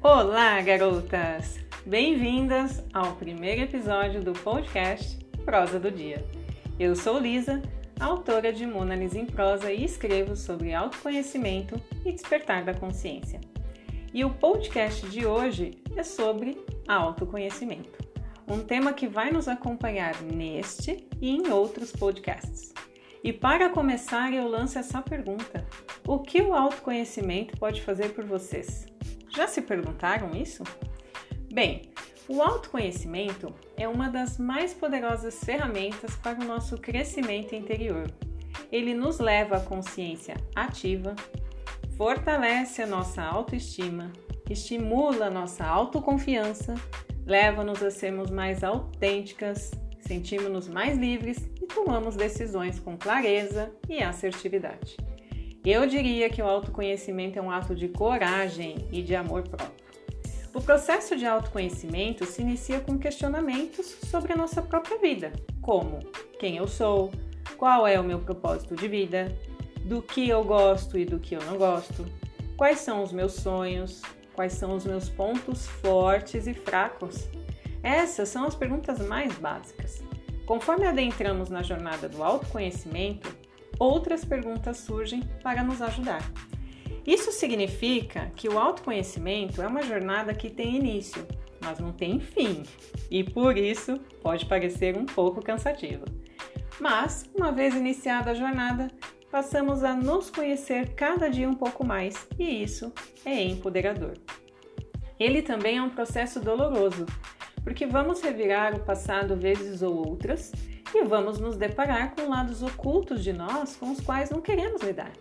Olá, garotas! Bem-vindas ao primeiro episódio do podcast Prosa do Dia. Eu sou Lisa, autora de Mona Lisa em Prosa e escrevo sobre autoconhecimento e despertar da consciência. E o podcast de hoje é sobre autoconhecimento, um tema que vai nos acompanhar neste e em outros podcasts. E para começar, eu lanço essa pergunta: o que o autoconhecimento pode fazer por vocês? Já se perguntaram isso? Bem, o autoconhecimento é uma das mais poderosas ferramentas para o nosso crescimento interior. Ele nos leva à consciência ativa, fortalece a nossa autoestima, estimula a nossa autoconfiança, leva-nos a sermos mais autênticas, sentimos-nos mais livres e tomamos decisões com clareza e assertividade. Eu diria que o autoconhecimento é um ato de coragem e de amor próprio. O processo de autoconhecimento se inicia com questionamentos sobre a nossa própria vida, como quem eu sou, qual é o meu propósito de vida, do que eu gosto e do que eu não gosto, quais são os meus sonhos, quais são os meus pontos fortes e fracos. Essas são as perguntas mais básicas. Conforme adentramos na jornada do autoconhecimento, outras perguntas surgem para nos ajudar. Isso significa que o autoconhecimento é uma jornada que tem início, mas não tem fim, e por isso pode parecer um pouco cansativo. Mas, uma vez iniciada a jornada, passamos a nos conhecer cada dia um pouco mais, e isso é empoderador. Ele também é um processo doloroso, porque vamos revirar o passado vezes ou outras e vamos nos deparar com lados ocultos de nós com os quais não queremos lidar.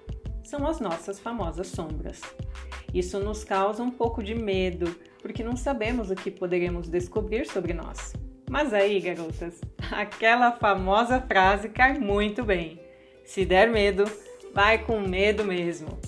São as nossas famosas sombras. Isso nos causa um pouco de medo, porque não sabemos o que poderemos descobrir sobre nós. Mas aí, garotas, aquela famosa frase cai muito bem. Se der medo, vai com medo mesmo.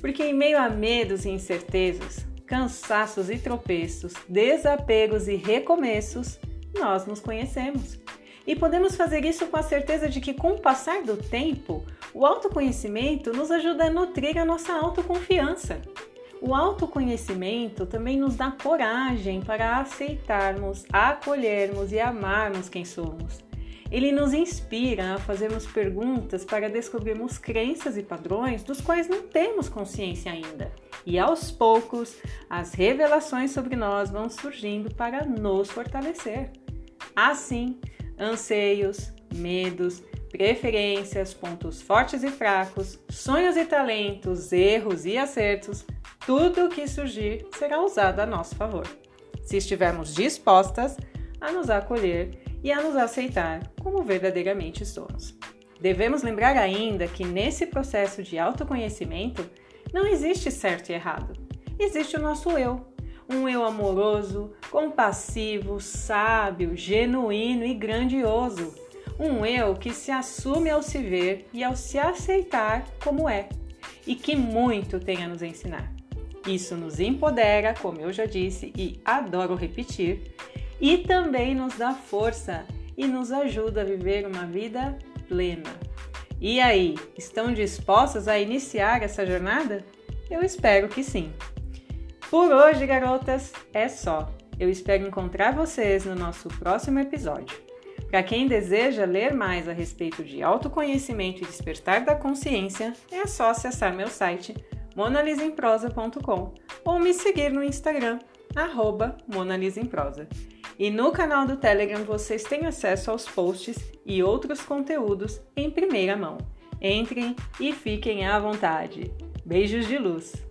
Porque em meio a medos e incertezas, cansaços e tropeços, desapegos e recomeços, nós nos conhecemos. E podemos fazer isso com a certeza de que, com o passar do tempo, o autoconhecimento nos ajuda a nutrir a nossa autoconfiança. O autoconhecimento também nos dá coragem para aceitarmos, acolhermos e amarmos quem somos. Ele nos inspira a fazermos perguntas para descobrirmos crenças e padrões dos quais não temos consciência ainda. E aos poucos, as revelações sobre nós vão surgindo para nos fortalecer. Assim, anseios, medos, preferências, pontos fortes e fracos, sonhos e talentos, erros e acertos, tudo o que surgir será usado a nosso favor. Se estivermos dispostas a nos acolher e a nos aceitar como verdadeiramente somos. Devemos lembrar ainda que nesse processo de autoconhecimento não existe certo e errado. Existe o nosso eu, um eu amoroso, compassivo, sábio, genuíno e grandioso. Um eu que se assume ao se ver e ao se aceitar como é, e que muito tem a nos ensinar. Isso nos empodera, como eu já disse e adoro repetir, e também nos dá força e nos ajuda a viver uma vida plena. E aí, estão dispostas a iniciar essa jornada? Eu espero que sim. Por hoje, garotas, é só. Eu espero encontrar vocês no nosso próximo episódio. Para quem deseja ler mais a respeito de autoconhecimento e despertar da consciência, é só acessar meu site monalisemprosa.com ou me seguir no Instagram, monalisemprosa. E no canal do Telegram vocês têm acesso aos posts e outros conteúdos em primeira mão. Entrem e fiquem à vontade. Beijos de luz!